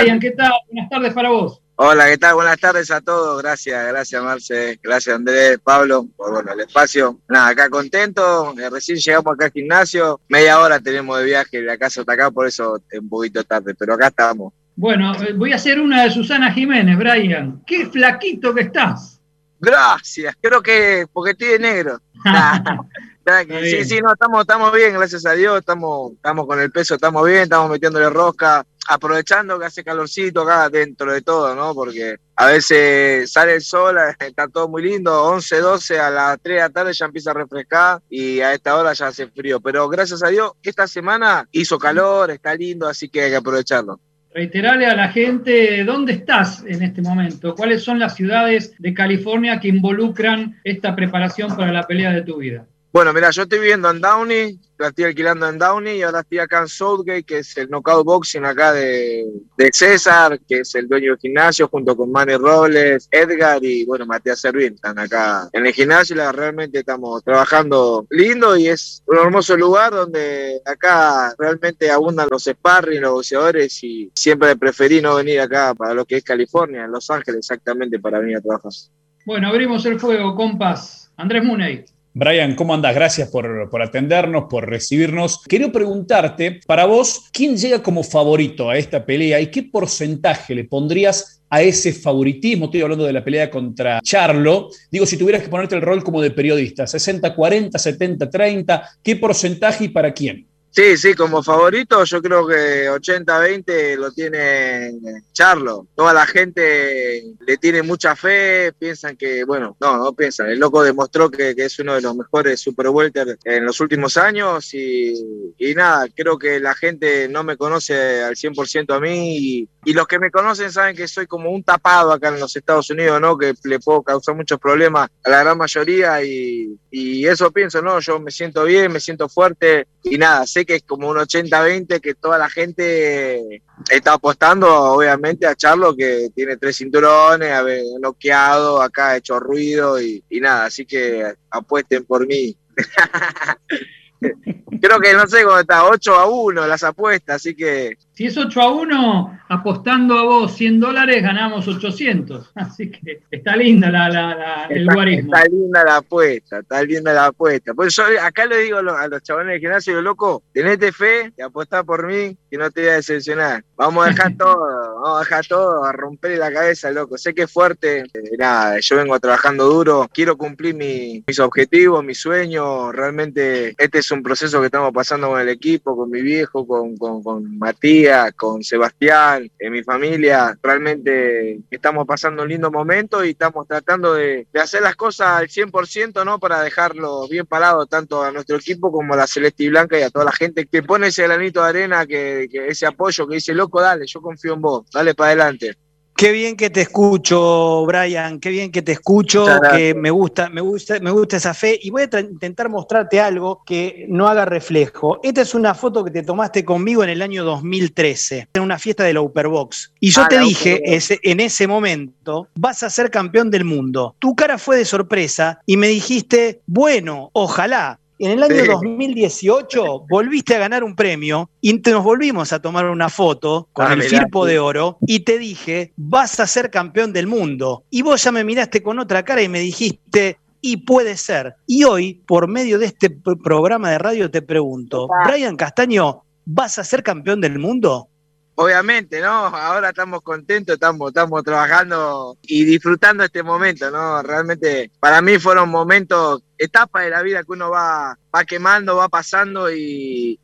Brian, ¿qué tal? Buenas tardes para vos. Hola, ¿qué tal? Buenas tardes a todos. Gracias, gracias Marce, gracias Andrés, Pablo, por bueno, el espacio. Nada, acá contento. Eh, recién llegamos acá al gimnasio. Media hora tenemos de viaje de acá hasta acá, por eso un poquito tarde, pero acá estamos. Bueno, eh, voy a hacer una de Susana Jiménez, Brian. Qué flaquito que estás. Gracias, creo que porque estoy de negro. sí, sí, no, estamos, estamos bien, gracias a Dios, estamos, estamos con el peso, estamos bien, estamos metiéndole rosca, aprovechando que hace calorcito acá dentro de todo, ¿no? Porque a veces sale el sol, está todo muy lindo, 11, 12, a las 3 de la tarde ya empieza a refrescar y a esta hora ya hace frío. Pero gracias a Dios, esta semana hizo calor, está lindo, así que hay que aprovecharlo. Reiterale a la gente dónde estás en este momento, cuáles son las ciudades de California que involucran esta preparación para la pelea de tu vida. Bueno, mira, yo estoy viviendo en Downey, la estoy alquilando en Downey y ahora estoy acá en Southgate, que es el knockout boxing acá de, César, que es el dueño del gimnasio, junto con Manny Robles, Edgar y bueno, Matías Servín. Están acá en el gimnasio y realmente estamos trabajando lindo y es un hermoso lugar donde acá realmente abundan los sparring, los boxeadores y siempre preferí no venir acá para lo que es California, en Los Ángeles exactamente para venir a trabajar. Bueno, abrimos el fuego, compas. Andrés Muney. Brian, ¿cómo andas? Gracias por, atendernos, por recibirnos. Quiero preguntarte, para vos, ¿quién llega como favorito a esta pelea y qué porcentaje le pondrías a ese favoritismo? Estoy hablando de la pelea contra Charlo. Digo, si tuvieras que ponerte el rol como de periodista, 60-40, 70-30, ¿qué porcentaje y para quién? Sí, sí, como favorito yo creo que 80-20 lo tiene Charlo. Toda la gente le tiene mucha fe, piensan que, bueno, no, no piensan. El loco demostró que, es uno de los mejores super welter en los últimos años y, nada, creo que la gente no me conoce al 100% a mí y, y, los que me conocen saben que soy como un tapado acá en los Estados Unidos, ¿no? Que le puedo causar muchos problemas a la gran mayoría y, y eso pienso, ¿no? Yo me siento bien, me siento fuerte y nada, sé que es como un 80-20 que toda la gente está apostando, obviamente, a Charlo, que tiene tres cinturones, ha noqueado, acá ha hecho ruido y, y nada, así que apuesten por mí. Creo que no sé cómo está, 8 a 1 las apuestas, así que. Si es 8 a 1, apostando a vos 100 dólares, ganamos 800. Así que está linda la, la, el guarismo. Está linda la apuesta, está linda la apuesta. Pues yo acá le digo a los, a chavales del gimnasio, loco, tenete fe y apostá por mí, que no te voy a decepcionar. Vamos a dejar todo, vamos a dejar todo, a romper la cabeza, loco. Sé que es fuerte, eh, nada, yo vengo trabajando duro, quiero cumplir mis objetivos, mis sueños. Realmente, este es un proceso que estamos pasando con el equipo, con mi viejo, con, con, Matías, con Sebastián, en mi familia. Realmente estamos pasando un lindo momento y estamos tratando de, hacer las cosas al 100%, ¿no? Para dejarlo bien parado tanto a nuestro equipo como a la Celeste y Blanca y a toda la gente que pone ese granito de arena, que, que ese apoyo, que dice, loco, dale, yo confío en vos, dale para adelante. Qué bien que te escucho, Brian, qué bien que te escucho, que me gusta, me gusta, me gusta esa fe y voy a intentar mostrarte algo que no haga reflejo. Esta es una foto que te tomaste conmigo en el año 2013, en una fiesta de la Upperbox. Y yo ah, te dije en ese momento, vas a ser campeón del mundo. Tu cara fue de sorpresa y me dijiste, bueno, ojalá, en el año 2018 volviste a ganar un premio y nos volvimos a tomar una foto con ah, el Firpo de Oro y te dije, vas a ser campeón del mundo. Y vos ya me miraste con otra cara y me dijiste, y puede ser. Y hoy, por medio de este programa de radio, te pregunto, Brian Castaño, ¿vas a ser campeón del mundo? Obviamente, ¿no? Ahora estamos contentos, estamos, estamos trabajando y disfrutando este momento, ¿no? Realmente para mí fueron momentos etapa de la vida que uno va, va quemando, va pasando y,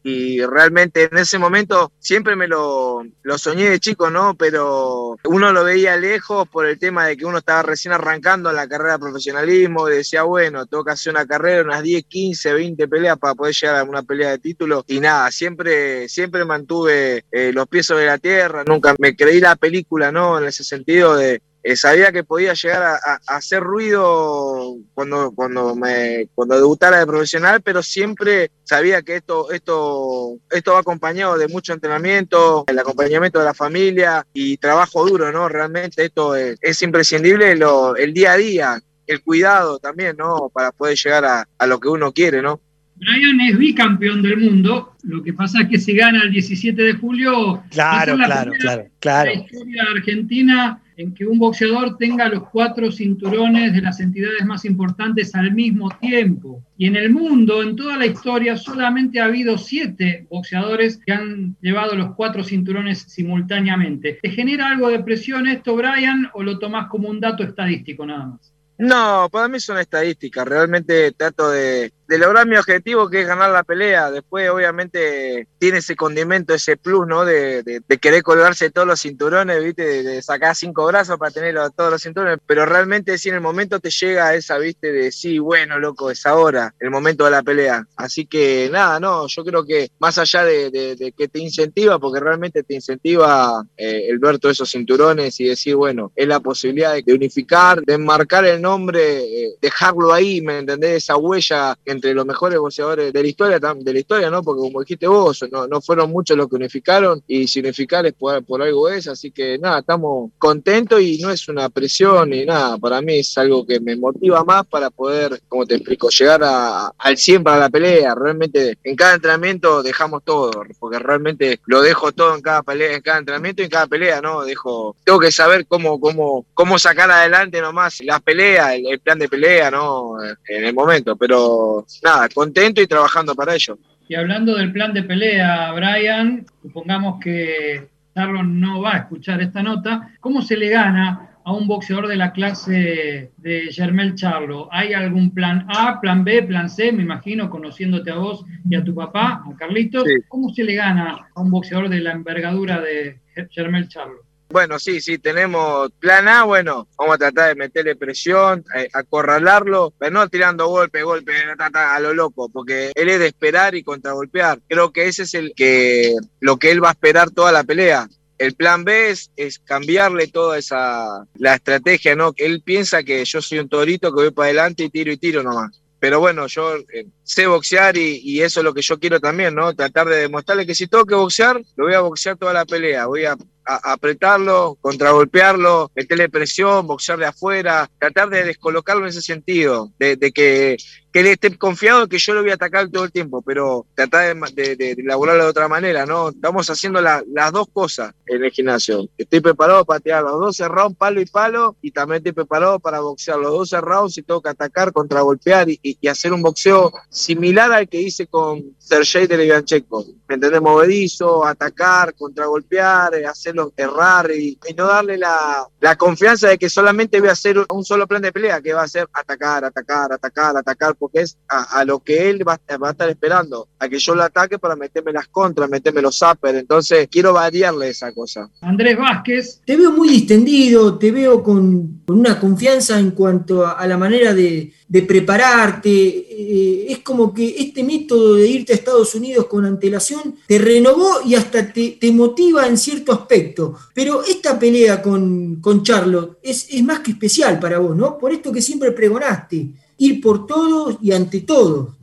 realmente en ese momento siempre me lo, lo, soñé de chico, ¿no? Pero uno lo veía lejos por el tema de que uno estaba recién arrancando la carrera de profesionalismo decía, bueno, tengo que hacer una carrera, unas 10, 15, 20 peleas para poder llegar a una pelea de título y nada, siempre, siempre mantuve eh, los pies sobre la tierra, nunca me creí la película, ¿no? En ese sentido de, eh, sabía que podía llegar a, hacer ruido cuando, cuando, me, cuando debutara de profesional, pero siempre sabía que esto, esto, esto va acompañado de mucho entrenamiento, el acompañamiento de la familia y trabajo duro, ¿no? Realmente esto es, imprescindible lo, el día a día, el cuidado también, ¿no? Para poder llegar a, a lo que uno quiere, ¿no? Brian es bicampeón del mundo, lo que pasa es que si gana el 17 de julio, claro, claro, claro, claro. La historia argentina en que un boxeador tenga los cuatro cinturones de las entidades más importantes al mismo tiempo. Y en el mundo, en toda la historia, solamente ha habido siete boxeadores que han llevado los cuatro cinturones simultáneamente. ¿Te genera algo de presión esto, Brian, o lo tomás como un dato estadístico nada más? No, para mí son estadísticas. Realmente trato de, de lograr mi objetivo que es ganar la pelea. Después, obviamente, tiene ese condimento, ese plus, ¿no? De, de, querer colgarse todos los cinturones, ¿viste? De, sacar cinco brazos para tener todos los cinturones. Pero realmente, si en el momento te llega esa, ¿viste? De sí, bueno, loco, es ahora, el momento de la pelea. Así que nada, no, yo creo que más allá de, que te incentiva, porque realmente te incentiva eh, el ver todos esos cinturones y decir, bueno, es la posibilidad de unificar, de enmarcar el nombre, eh, dejarlo ahí, ¿me entendés? Esa huella entre los mejores boxeadores de la historia, de la historia, ¿no? Porque como dijiste vos, no, no fueron muchos los que unificaron y si unificar es por, algo es, así que nada, estamos contentos y no es una presión ni nada, para mí es algo que me motiva más para poder, como te explico, llegar a, al 100 para la pelea, realmente en cada entrenamiento dejamos todo, porque realmente lo dejo todo en cada pelea, en cada entrenamiento y en cada pelea, ¿no? Dejo, tengo que saber cómo, cómo, cómo sacar adelante nomás las peleas, el, el plan de pelea, ¿no? En el momento, pero nada, contento y trabajando para ello. Y hablando del plan de pelea, Brian, supongamos que Carlos no va a escuchar esta nota, ¿cómo se le gana a un boxeador de la clase de Germel Charlo? ¿Hay algún plan A, plan B, plan C? Me imagino, conociéndote a vos y a tu papá, a Carlitos, ¿cómo se le gana a un boxeador de la envergadura de Germel Charlo? Bueno, sí, sí, tenemos plan A, bueno, vamos a tratar de meterle presión, eh, acorralarlo, pero no tirando golpe, golpe, a lo loco, porque él es de esperar y contragolpear. Creo que ese es el que lo que él va a esperar toda la pelea. El plan B es, cambiarle toda esa la estrategia, ¿no? Él piensa que yo soy un torito que voy para adelante y tiro y tiro nomás. Pero bueno, yo eh, sé boxear y, y, eso es lo que yo quiero también, ¿no? Tratar de demostrarle que si tengo que boxear, lo voy a boxear toda la pelea. Voy a apretarlo, contragolpearlo, meterle presión, boxear de afuera, tratar de descolocarlo en ese sentido, de, que, que, él esté confiado que yo lo voy a atacar todo el tiempo, pero tratar de, de, elaborarlo de otra manera, ¿no? Estamos haciendo las dos cosas en el gimnasio. Estoy preparado para tirar los 12 rounds palo y palo y también estoy preparado para boxear los 12 rounds y tengo que atacar, contragolpear y, y, hacer un boxeo similar al que hice con Sergei Televiancheco. ¿Me entendés? Movedizo, atacar, contragolpear, hacer errar y, no darle la, confianza de que solamente voy a hacer un solo plan de pelea, que va a ser atacar, atacar, atacar, atacar, porque es a, lo que él va, a estar esperando, a que yo lo ataque para meterme las contras, meterme los zappers. Entonces, quiero variarle esa cosa. Andrés Vázquez. Te veo muy distendido, te veo con, una confianza en cuanto a, la manera de, prepararte. Eh, es como que este método de irte a Estados Unidos con antelación te renovó y hasta te, te motiva en cierto aspecto. Pero esta pelea con, con Charlotte es, es, más que especial para vos, ¿no? Por esto que siempre pregonaste, ir por todos y ante todos.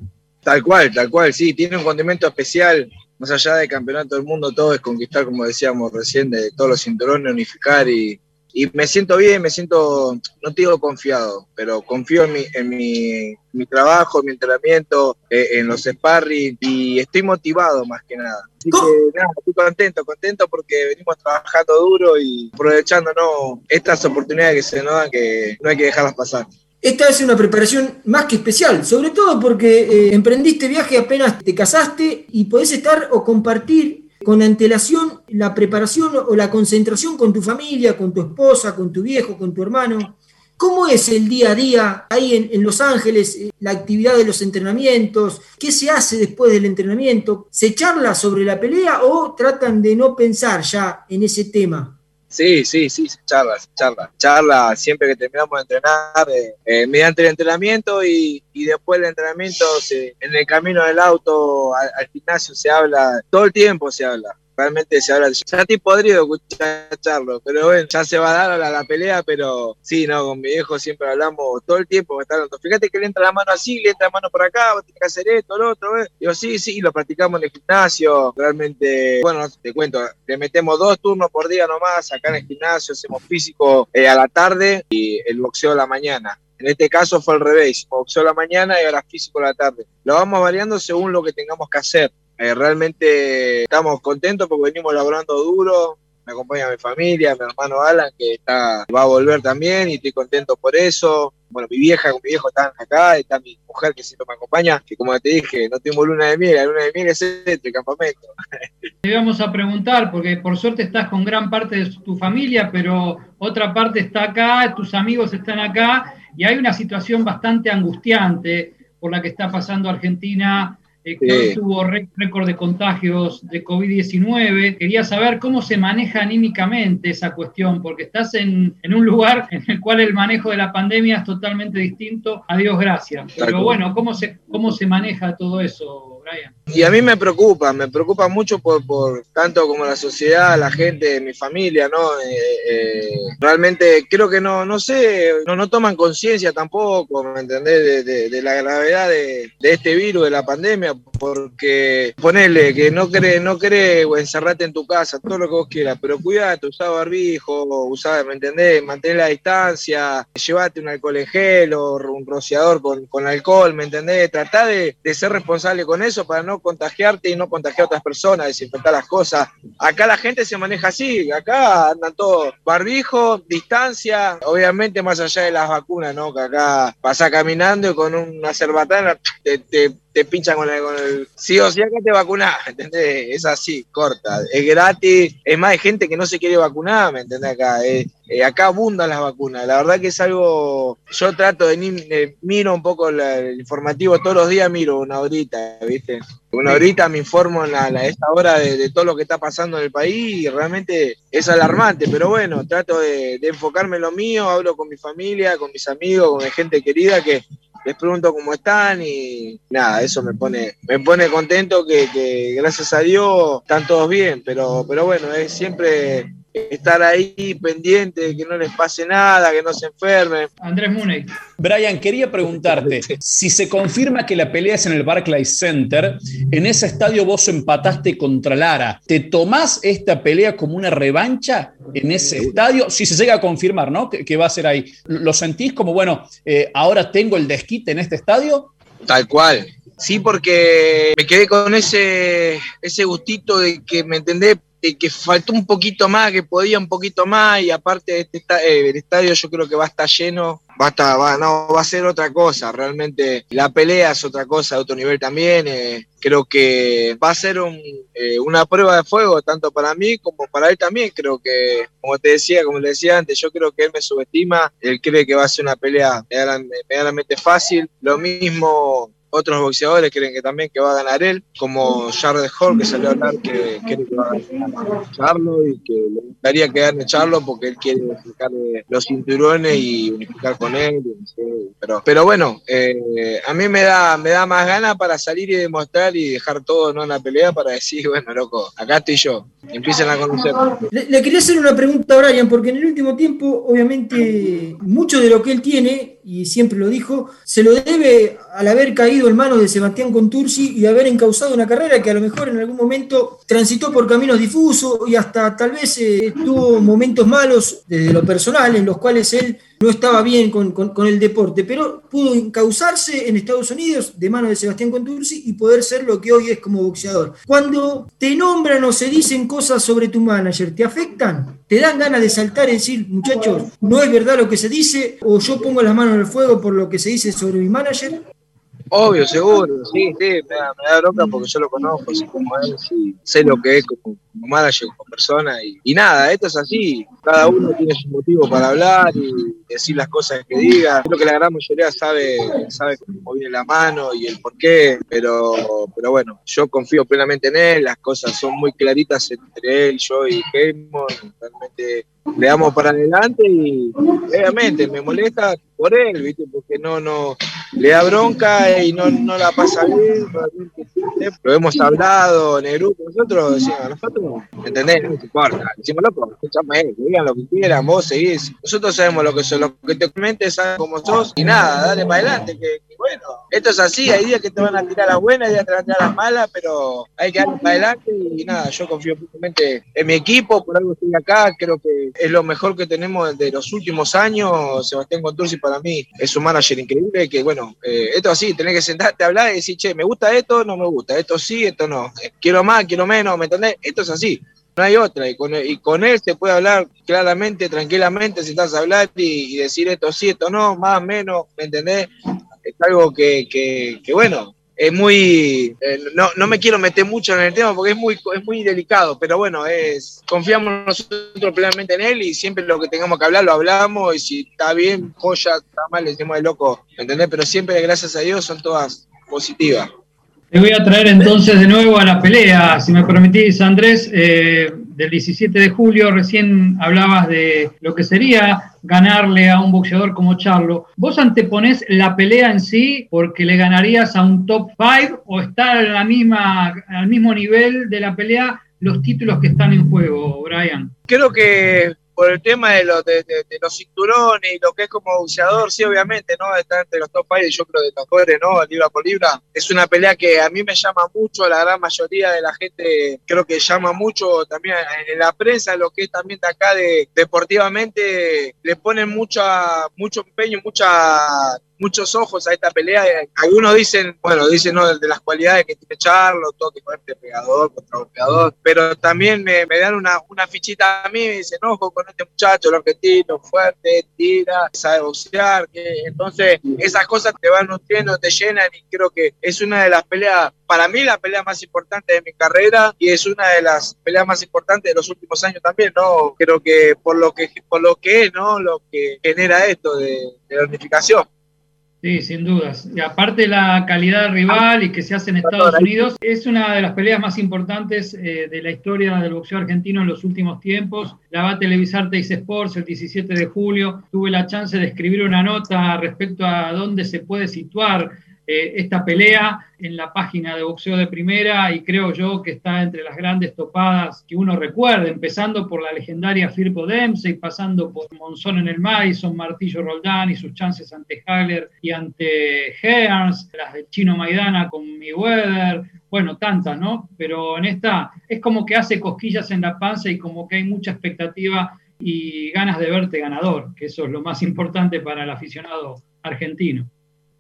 Tal cual, tal cual, sí, tiene un condimento especial, más allá del campeonato del mundo, todo es conquistar, como decíamos recién, de todos los cinturones, unificar y, y me siento bien, me siento, no te digo confiado, pero confío en mi, en mi, mi trabajo, en mi entrenamiento, eh, en los sparring y estoy motivado más que nada. Así que nada, estoy contento, contento porque venimos trabajando duro y aprovechándonos estas oportunidades que se nos dan que no hay que dejarlas pasar. Esta es una preparación más que especial, sobre todo porque eh, emprendiste viaje apenas te casaste y podés estar o compartir con antelación la preparación o la concentración con tu familia, con tu esposa, con tu viejo, con tu hermano. ¿Cómo es el día a día ahí en, Los Ángeles, eh, la actividad de los entrenamientos? ¿Qué se hace después del entrenamiento? ¿Se charla sobre la pelea o tratan de no pensar ya en ese tema? Sí, sí, sí, se charla, se charla. Charla siempre que terminamos de entrenar, eh, eh, mediante el entrenamiento y, y, después del entrenamiento, en el camino del auto al, gimnasio se habla, todo el tiempo se habla realmente se habla. Ya estoy podrido escucharlo, pero bueno, ya se va a dar la, la, pelea, pero sí, no, con mi viejo siempre hablamos todo el tiempo. Está hablando, fíjate que le entra la mano así, le entra la mano por acá, vos tienes que hacer esto, lo otro. ¿ves? Digo, sí, sí, lo practicamos en el gimnasio. Realmente, bueno, te cuento, le metemos dos turnos por día nomás acá en el gimnasio, hacemos físico eh, a la tarde y el boxeo a la mañana. En este caso fue al revés, boxeo la mañana y ahora físico la tarde. Lo vamos variando según lo que tengamos que hacer. Eh, realmente estamos contentos porque venimos laborando duro, me acompaña mi familia, mi hermano Alan, que está, va a volver también y estoy contento por eso. Bueno, mi vieja con mi viejo están acá, está mi mujer que siempre me acompaña, que como te dije, no tengo luna de miel, la luna de miel es este campamento. Te vamos a preguntar, porque por suerte estás con gran parte de tu familia, pero otra parte está acá, tus amigos están acá, y hay una situación bastante angustiante por la que está pasando Argentina que tuvo récord de contagios de COVID-19. Quería saber cómo se maneja anímicamente esa cuestión, porque estás en, en, un lugar en el cual el manejo de la pandemia es totalmente distinto, a Dios gracias. Pero bueno, ¿cómo se, cómo se maneja todo eso? Y a mí me preocupa, me preocupa mucho por, por tanto como la sociedad, la gente, mi familia, ¿no? Eh, eh, realmente creo que no, no sé, no, no toman conciencia tampoco, ¿me entendés? De, la gravedad de, de, este virus, de la pandemia, porque ponele que no cree, no cree o encerrate en tu casa, todo lo que vos quieras, pero cuidate, usá barbijo, usá, ¿me entendés? Mantén la distancia, llévate un alcohol en gel o un rociador con, con alcohol, ¿me entendés? Tratá de, de ser responsable con eso para no contagiarte y no contagiar a otras personas, desinfectar las cosas. Acá la gente se maneja así, acá andan todos barbijo, distancia, obviamente más allá de las vacunas, ¿no? Que acá pasa caminando y con una cerbatana te te pinchan con el, Sí o sí, acá te vacunás, ¿entendés? Es así, corta. Es gratis. Es más, hay gente que no se quiere vacunar, ¿me entendés? Acá. Eh, eh, acá abundan las vacunas. La verdad que es algo. Yo trato de. miro un poco el informativo todos los días, miro una horita, ¿viste? Una horita me informo en la, esta hora de, todo lo que está pasando en el país y realmente es alarmante. Pero bueno, trato de, de enfocarme en lo mío, hablo con mi familia, con mis amigos, con mi gente querida que les pregunto cómo están y nada, eso me pone, me pone contento que, que gracias a Dios están todos bien, pero, pero bueno, es siempre estar ahí pendiente, que no les pase nada, que no se enfermen. Andrés Muney. Brian, quería preguntarte, si se confirma que la pelea es en el Barclays Center, en ese estadio vos empataste contra Lara, ¿te tomás esta pelea como una revancha en ese estadio? Si se llega a confirmar, ¿no? Que, va a ser ahí. ¿Lo sentís como, bueno, eh, ahora tengo el desquite en este estadio? Tal cual. Sí, porque me quedé con ese, ese gustito de que, ¿me entendés? Que faltó un poquito más, que podía un poquito más, y aparte este eh, el estadio yo creo que va a estar lleno, va a estar, va, no, va a ser otra cosa, realmente la pelea es otra cosa de otro nivel también, eh, creo que va a ser eh, una prueba de fuego tanto para mí como para él también, creo que, como te decía, como le decía antes, yo creo que él me subestima, él cree que va a ser una pelea medianamente fácil, lo mismo otros boxeadores creen que también que va a ganar él, como Jared Hall, que salió a hablar que quiere que va a ganar Charlo y que le gustaría que gane Charlo porque él quiere unificar los cinturones y unificar con él. Pero, pero bueno, eh, a mí me da, me da más ganas para salir y demostrar y dejar todo ¿no? en la pelea para decir, bueno, loco, acá estoy yo. Empiecen a conocer. Le, le quería hacer una pregunta a Brian, porque en el último tiempo, obviamente, mucho de lo que él tiene, y siempre lo dijo, se lo debe al haber caído en manos de Sebastián Contursi y haber encauzado una carrera que a lo mejor en algún momento transitó por caminos difusos y hasta tal vez eh, tuvo momentos malos desde lo personal en los cuales él no estaba bien con, el deporte, pero pudo encauzarse en Estados Unidos de manos de Sebastián Contursi y poder ser lo que hoy es como boxeador. Cuando te nombran o se dicen cosas sobre tu manager, ¿te afectan? ¿Te dan ganas de saltar y decir, muchachos, no es verdad lo que se dice? ¿O yo pongo las manos en el fuego por lo que se dice sobre mi manager? Obvio, seguro, sí, sí, me da, me da bronca porque yo lo conozco, así como sí, sé lo que es como, como manager, como persona, y, nada, esto es así, cada uno tiene su motivo para hablar y decir las cosas que diga, creo que la gran mayoría sabe, sabe cómo viene la mano y el por qué, pero, pero bueno, yo confío plenamente en él, las cosas son muy claritas entre él, yo y Heyman, realmente le damos para adelante y obviamente me molesta por él, ¿viste? Porque no, no, le da bronca y no, no la pasa bien, lo hemos hablado en el grupo, nosotros decimos, nosotros, ¿entendés? No nos importa, decimos, loco, escúchame, digan lo que quieran, vos seguís, nosotros sabemos lo que sos, lo que te comentes, sabes cómo sos, y nada, dale para adelante, que, bueno, esto es así, hay días que te van a tirar las buenas, hay días que te van a tirar las malas, pero hay que darle para adelante y nada, yo confío plenamente en mi equipo, por algo estoy acá, creo que es lo mejor que tenemos de los últimos años, Sebastián Contursi para mí es un manager increíble, que bueno, eh, esto así, tenés que sentarte hablar y decir, che, me gusta esto, no me gusta, esto sí, esto no, eh, quiero más, quiero menos, ¿me entendés? Esto es así. No hay otra, y con, y con él se puede hablar claramente, tranquilamente, sentás a hablar y, decir esto sí, esto no, más, menos, ¿me entendés? Es algo que, que bueno, es muy eh, no, no, me quiero meter mucho en el tema porque es muy es muy delicado pero bueno es confiamos nosotros plenamente en él y siempre lo que tengamos que hablar lo hablamos y si está bien joya está mal le decimos de loco ¿entendés? pero siempre gracias a Dios son todas positivas te voy a traer entonces de nuevo a la pelea, si me permitís, Andrés, eh, del 17 de julio. Recién hablabas de lo que sería ganarle a un boxeador como Charlo. ¿Vos anteponés la pelea en sí porque le ganarías a un top 5 o está en la misma, al mismo nivel de la pelea los títulos que están en juego, Brian? Creo que por el tema de, los de, los cinturones y lo que es como boxeador, sí, obviamente, ¿no? Está entre los top five, yo creo de los ¿no? Libra por libra. Es una pelea que a mí me llama mucho, la gran mayoría de la gente creo que llama mucho también en la prensa, lo que es también de acá de deportivamente, le ponen mucha, mucho empeño, mucha muchos ojos a esta pelea. Algunos dicen, bueno, dicen ¿no? de las cualidades que tiene Charlo, todo que este pegador contra golpeador, pero también me, dan una, una, fichita a mí, me dicen, ojo con este muchacho, el argentino, fuerte, tira, sabe boxear, entonces esas cosas te van nutriendo, te llenan y creo que es una de las peleas para mí la pelea más importante de mi carrera y es una de las peleas más importantes de los últimos años también, ¿no? Creo que por lo que, por lo que es, ¿no? Lo que genera esto de la unificación. Sí, sin dudas. Y aparte la calidad rival y que se hace en Estados Unidos, es una de las peleas más importantes eh, de la historia del boxeo argentino en los últimos tiempos. La va a televisar Teis Sports el 17 de julio. Tuve la chance de escribir una nota respecto a dónde se puede situar eh, esta pelea en la página de boxeo de primera y creo yo que está entre las grandes topadas que uno recuerde, empezando por la legendaria Firpo Dempsey, pasando por Monzón en el Madison, Martillo Roldán y sus chances ante Haller y ante Hearns, las del Chino Maidana con Mayweather, bueno, tantas, ¿no? Pero en esta es como que hace cosquillas en la panza y como que hay mucha expectativa y ganas de verte ganador, que eso es lo más importante para el aficionado argentino.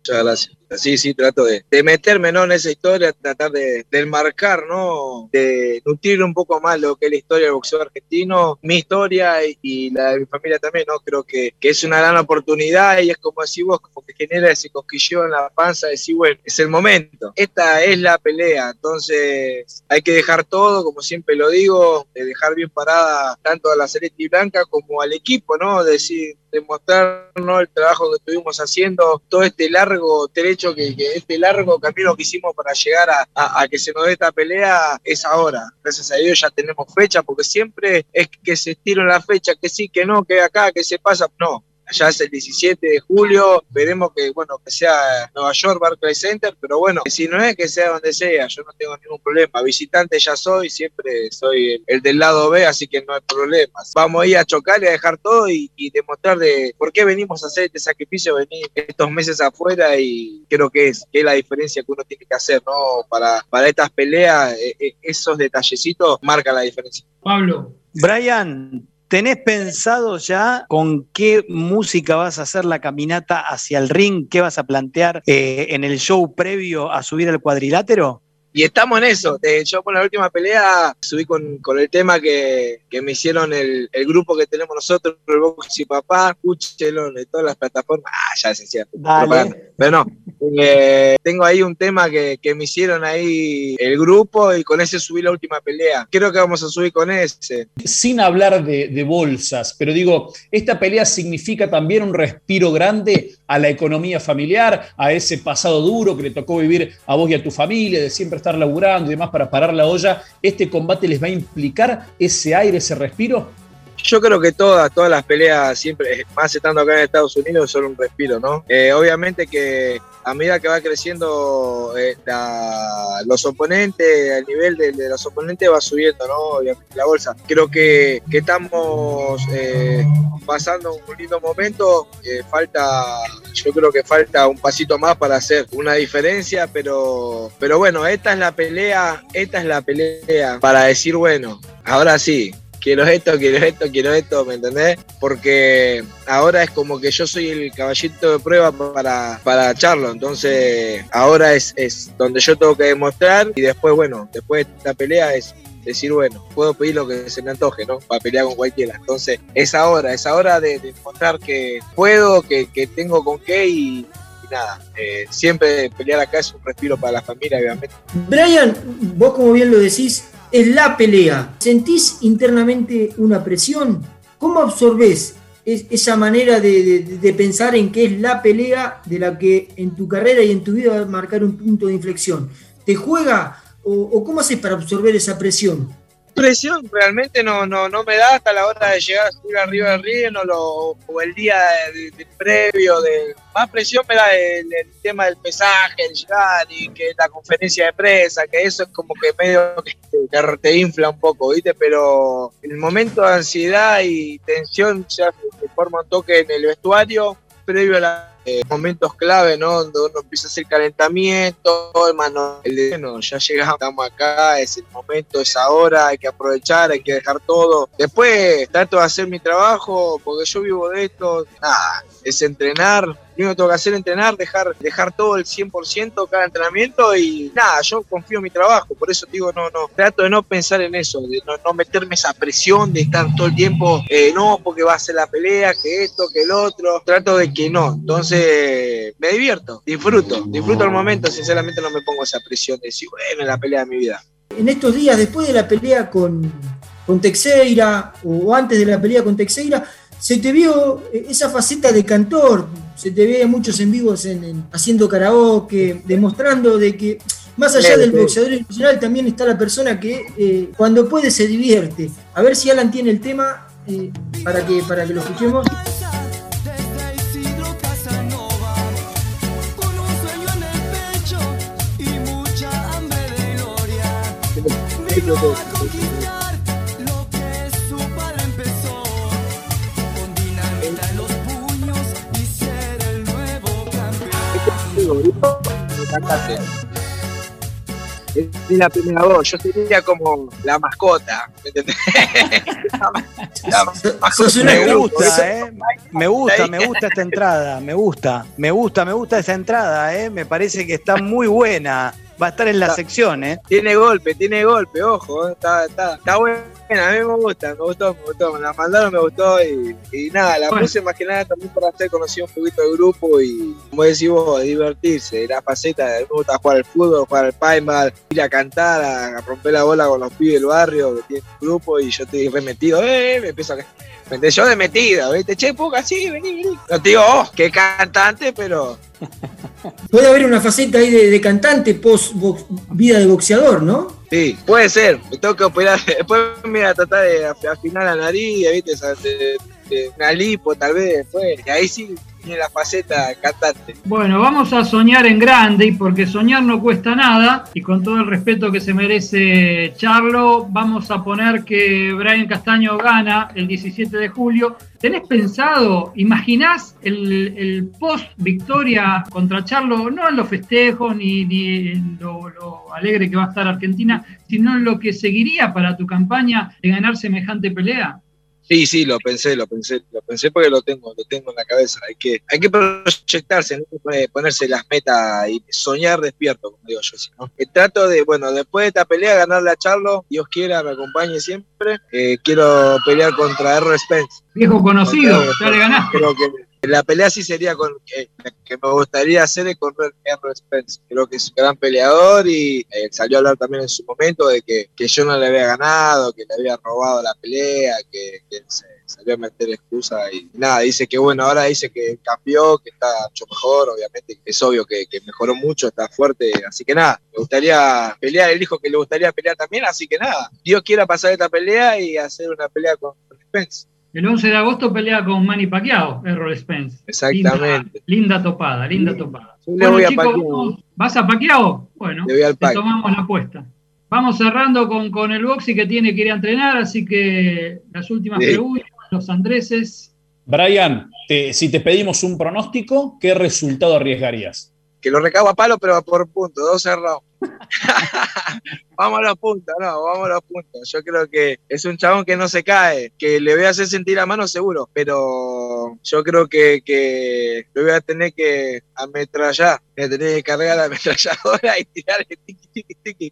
Muchas gracias. Sí, sí, trato de, meterme ¿no? en esa historia, tratar de, de ¿no? de nutrir un poco más lo que es la historia del boxeo argentino, mi historia y, la de mi familia también, ¿no? Creo que, que, es una gran oportunidad y es como decir vos, como que genera ese cosquilleo en la panza, decir, bueno, es el momento, esta es la pelea, entonces hay que dejar todo, como siempre lo digo, de dejar bien parada tanto a la Celeste Blanca como al equipo, ¿no? Decir, demostrar ¿no? el trabajo que estuvimos haciendo, todo este largo trecho, que, este largo camino que hicimos para llegar a, que se nos dé esta pelea es ahora. Gracias a Dios ya tenemos fecha, porque siempre es que se estira la fecha, que sí, que no, que acá, que se pasa. No, ya es el 17 de julio, veremos que, bueno, que sea Nueva York, Barclays Center, pero bueno, si no es que sea donde sea, yo no tengo ningún problema. Visitante ya soy, siempre soy el, del lado B, así que no hay problemas. Vamos a ir a chocar y a dejar todo y, demostrar de por qué venimos a hacer este sacrificio, venir estos meses afuera y creo que es, que es la diferencia que uno tiene que hacer, ¿no? Para, para estas peleas, eh, eh, esos detallecitos marcan la diferencia. Pablo. Brian, ¿Tenés pensado ya con qué música vas a hacer la caminata hacia el ring? ¿Qué vas a plantear eh, en el show previo a subir al cuadrilátero? Y estamos en eso. yo por la última pelea subí con, el tema que, me hicieron el, grupo que tenemos nosotros, el Box y Papá, escúchelo en todas las plataformas. Ah, ya se cierto. Pero no, eh, tengo ahí un tema que, me hicieron ahí el grupo y con ese subí la última pelea. Creo que vamos a subir con ese. Sin hablar de, de bolsas, pero digo, esta pelea significa también un respiro grande a la economía familiar, a ese pasado duro que le tocó vivir a vos y a tu familia, de siempre estar laburando y demás para parar la olla, ¿este combate les va a implicar ese aire, ese respiro? Yo creo que todas, todas las peleas, siempre, más estando acá en Estados Unidos, son un respiro, ¿no? Eh, obviamente que a medida que va creciendo eh, los oponentes, el nivel de, los oponentes va subiendo, ¿no? La bolsa. Creo que, estamos eh, pasando un lindo momento. falta, yo creo que falta un pasito más para hacer una diferencia, pero, pero bueno, esta es la pelea, esta es la pelea para decir, bueno, ahora sí, quiero esto, quiero esto, quiero esto, ¿me entendés? Porque ahora es como que yo soy el caballito de prueba para, para Charlo, entonces ahora es, es donde yo tengo que demostrar y después, bueno, después de esta pelea es decir, bueno, puedo pedir lo que se me antoje, ¿no? Para pelear con cualquiera. Entonces, es ahora, es ahora de, demostrar que puedo, que, tengo con qué y, nada, eh, siempre pelear acá es un respiro para la familia, obviamente. Brian, vos como bien lo decís, es la pelea. ¿Sentís internamente una presión? ¿Cómo absorbés esa manera de, pensar en que es la pelea de la que en tu carrera y en tu vida va a marcar un punto de inflexión? ¿Te juega o, cómo haces para absorber esa presión? Presión realmente no, no, no me da hasta la hora de llegar a subir arriba del río o, o el día de, previo de más presión me da el, tema del pesaje, el llegar y que la conferencia de prensa, que eso es como que medio que te, infla un poco, ¿viste? Pero el momento de ansiedad y tensión ya se forma un toque en el vestuario previo a los eh, momentos clave, ¿no? Donde uno empieza a hacer calentamiento, hermano, el bueno, ya llegamos, estamos acá, es el momento, es ahora, hay que aprovechar, hay que dejar todo. Después trato de hacer mi trabajo, porque yo vivo de esto, nada, es entrenar, lo único que tengo que hacer es entrenar, dejar, dejar todo el 100% cada entrenamiento y nada, yo confío en mi trabajo, por eso digo, no, no, trato de no pensar en eso, de no, meterme esa presión de estar todo el tiempo, eh, no, porque va a ser la pelea, que esto, que el otro, trato de que no, entonces me divierto, disfruto, disfruto el momento, sinceramente no me pongo esa presión de decir, bueno, la pelea de mi vida. En estos días, después de la pelea con, con Texeira o antes de la pelea con Texeira, se te vio esa faceta de cantor, se te ve muchos en vivos en, haciendo karaoke, demostrando de que más allá del boxeador profesional también está la persona que eh, cuando puede se divierte. A ver si Alan tiene el tema eh, para, que, para que lo escuchemos. Es la primera voz, yo sería como la mascota, ¿me entendés? me gusta, ¿eh? Me gusta, me gusta esta entrada, me gusta, me gusta, me gusta esa entrada, ¿eh? Me parece que está muy buena. Va a estar en la sección, ¿eh? Tiene golpe, tiene golpe, ojo, ¿eh? está, está, está bueno a mí me gusta, me gustó, me gustó, me la mandaron, me gustó y, nada, la puse más que nada también para hacer conocido un poquito de grupo y, como decís vos, divertirse, la faceta, me gusta jugar al fútbol, jugar al paintball, ir a cantar, a, romper la bola con los pibes del barrio que tiene un grupo y yo estoy remetido, eh, me empiezo a yo de metido, ¿viste? Che, poca, sí, vení, vení. No te digo, oh, qué cantante, pero. Puede haber una faceta ahí de, cantante post vida de boxeador, ¿no? Sí, puede ser. Me tengo que operar. Después me voy a tratar de afinar la nariz, ¿viste? De, de, una lipo, tal vez después. Y ahí sí tiene la faceta cantante. Bueno, vamos a soñar en grande, y porque soñar no cuesta nada, y con todo el respeto que se merece Charlo, vamos a poner que Brian Castaño gana el 17 de julio. ¿Tenés pensado, imaginás el, post victoria contra Charlo, no en los festejos ni, en lo, alegre que va a estar Argentina, sino en lo que seguiría para tu campaña de ganar semejante pelea? Sí, sí, lo pensé, lo pensé, lo pensé porque lo tengo, lo tengo en la cabeza. Hay que, hay que proyectarse, ¿no? ponerse las metas y soñar despierto, como digo yo. ¿no? El trato de, bueno, después de esta pelea, ganarle a Charlo, Dios quiera, me acompañe siempre. Eh, quiero pelear contra R. Spence. Viejo conocido, ya le ganaste. Creo que la pelea sí sería con que, que me gustaría hacer es con Errol Spence. Creo que es un gran peleador y eh, salió a hablar también en su momento de que, yo no le había ganado, que le había robado la pelea, que, se salió a meter excusa y nada, dice que bueno, ahora dice que cambió, que está mucho mejor, obviamente es obvio que, mejoró mucho, está fuerte, así que nada, me gustaría pelear, él dijo que le gustaría pelear también, así que nada, Dios quiera pasar esta pelea y hacer una pelea con Spence. El 11 de agosto pelea con Manny Pacquiao, Errol Spence. Exactamente. Linda, topada, linda topada. bueno, chicos, ¿vas a Pacquiao? Bueno, tomamos la apuesta. Vamos cerrando con, con el boxy que tiene que ir a entrenar, así que las últimas preguntas, los andreses. Brian, si te pedimos un pronóstico, ¿qué resultado arriesgarías? Que lo recaba a palo, pero por punto, dos cerrados. vamos a los puntos, no, vamos a los puntos. Yo creo que es un chabón que no se cae, que le voy a hacer sentir a mano seguro, pero yo creo que, que lo voy a tener que ametrallar, voy a tener que cargar la ametralladora y tirar el tiki tiki tiki.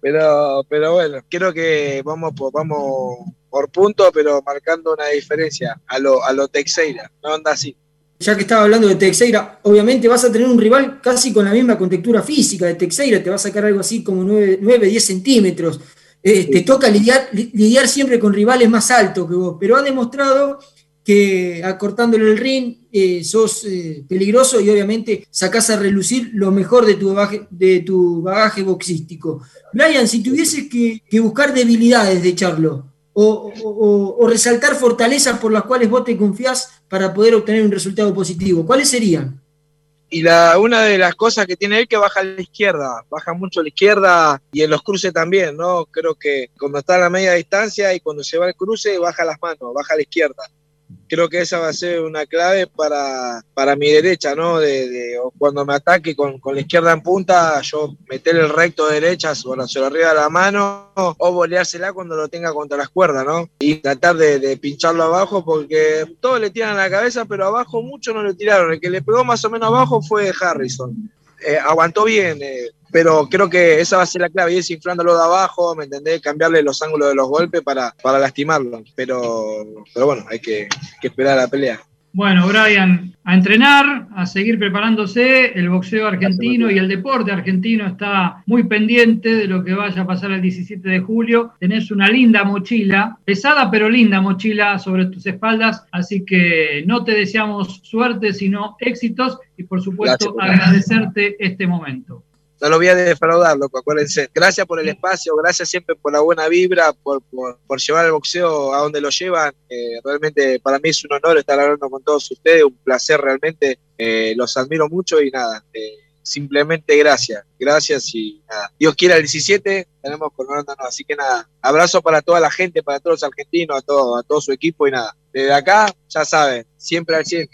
Pero, pero bueno, creo que vamos por, vamos por punto, pero marcando una diferencia a lo, a lo Texeira, no anda así ya que estaba hablando de Texeira, obviamente vas a tener un rival casi con la misma contextura física de Texeira, te va a sacar algo así como 9, 10 centímetros. Eh, te toca lidiar, lidiar siempre con rivales más altos que vos, pero ha demostrado que acortándole el ring eh, sos eh, peligroso y obviamente sacás a relucir lo mejor de tu bagaje, de tu bagaje boxístico. Brian, si tuvieses que, que buscar debilidades de Charlo, o, resaltar fortalezas por las cuales vos te confías para poder obtener un resultado positivo? ¿Cuáles serían? Y la, una de las cosas que tiene él que baja a la izquierda, baja mucho a la izquierda y en los cruces también, ¿no? Creo que cuando está a la media distancia y cuando se va al cruce, baja las manos, baja a la izquierda creo que esa va a ser una clave para, para mi derecha, ¿no? De, cuando me ataque con, con, la izquierda en punta, yo meter el recto de derecha, se lo arriba de la mano, o boleársela cuando lo tenga contra las cuerdas, ¿no? Y tratar de, de, pincharlo abajo, porque todos le tiran a la cabeza, pero abajo mucho no le tiraron. El que le pegó más o menos abajo fue Harrison. Eh, aguantó bien, eh, pero creo que esa va a ser la clave, ir inflándolo de abajo, ¿me entendés? Cambiarle los ángulos de los golpes para, para lastimarlo, pero, pero bueno, hay que, que esperar a la pelea. Bueno, Brian, a entrenar, a seguir preparándose. El boxeo argentino y el deporte argentino está muy pendiente de lo que vaya a pasar el 17 de julio. Tenés una linda mochila, pesada pero linda mochila sobre tus espaldas, así que no te deseamos suerte, sino éxitos y por supuesto agradecerte este momento no lo voy a defraudar, loco, acuérdense. Gracias por el espacio, gracias siempre por la buena vibra, por, por, llevar el boxeo a donde lo llevan. Eh, realmente para mí es un honor estar hablando con todos ustedes, un placer realmente. Eh, los admiro mucho y nada, eh, simplemente gracias, gracias y nada. Dios quiera el 17, tenemos coronándonos, así que nada, abrazo para toda la gente, para todos los argentinos, a todo, a todo su equipo y nada. Desde acá, ya saben, siempre al 100.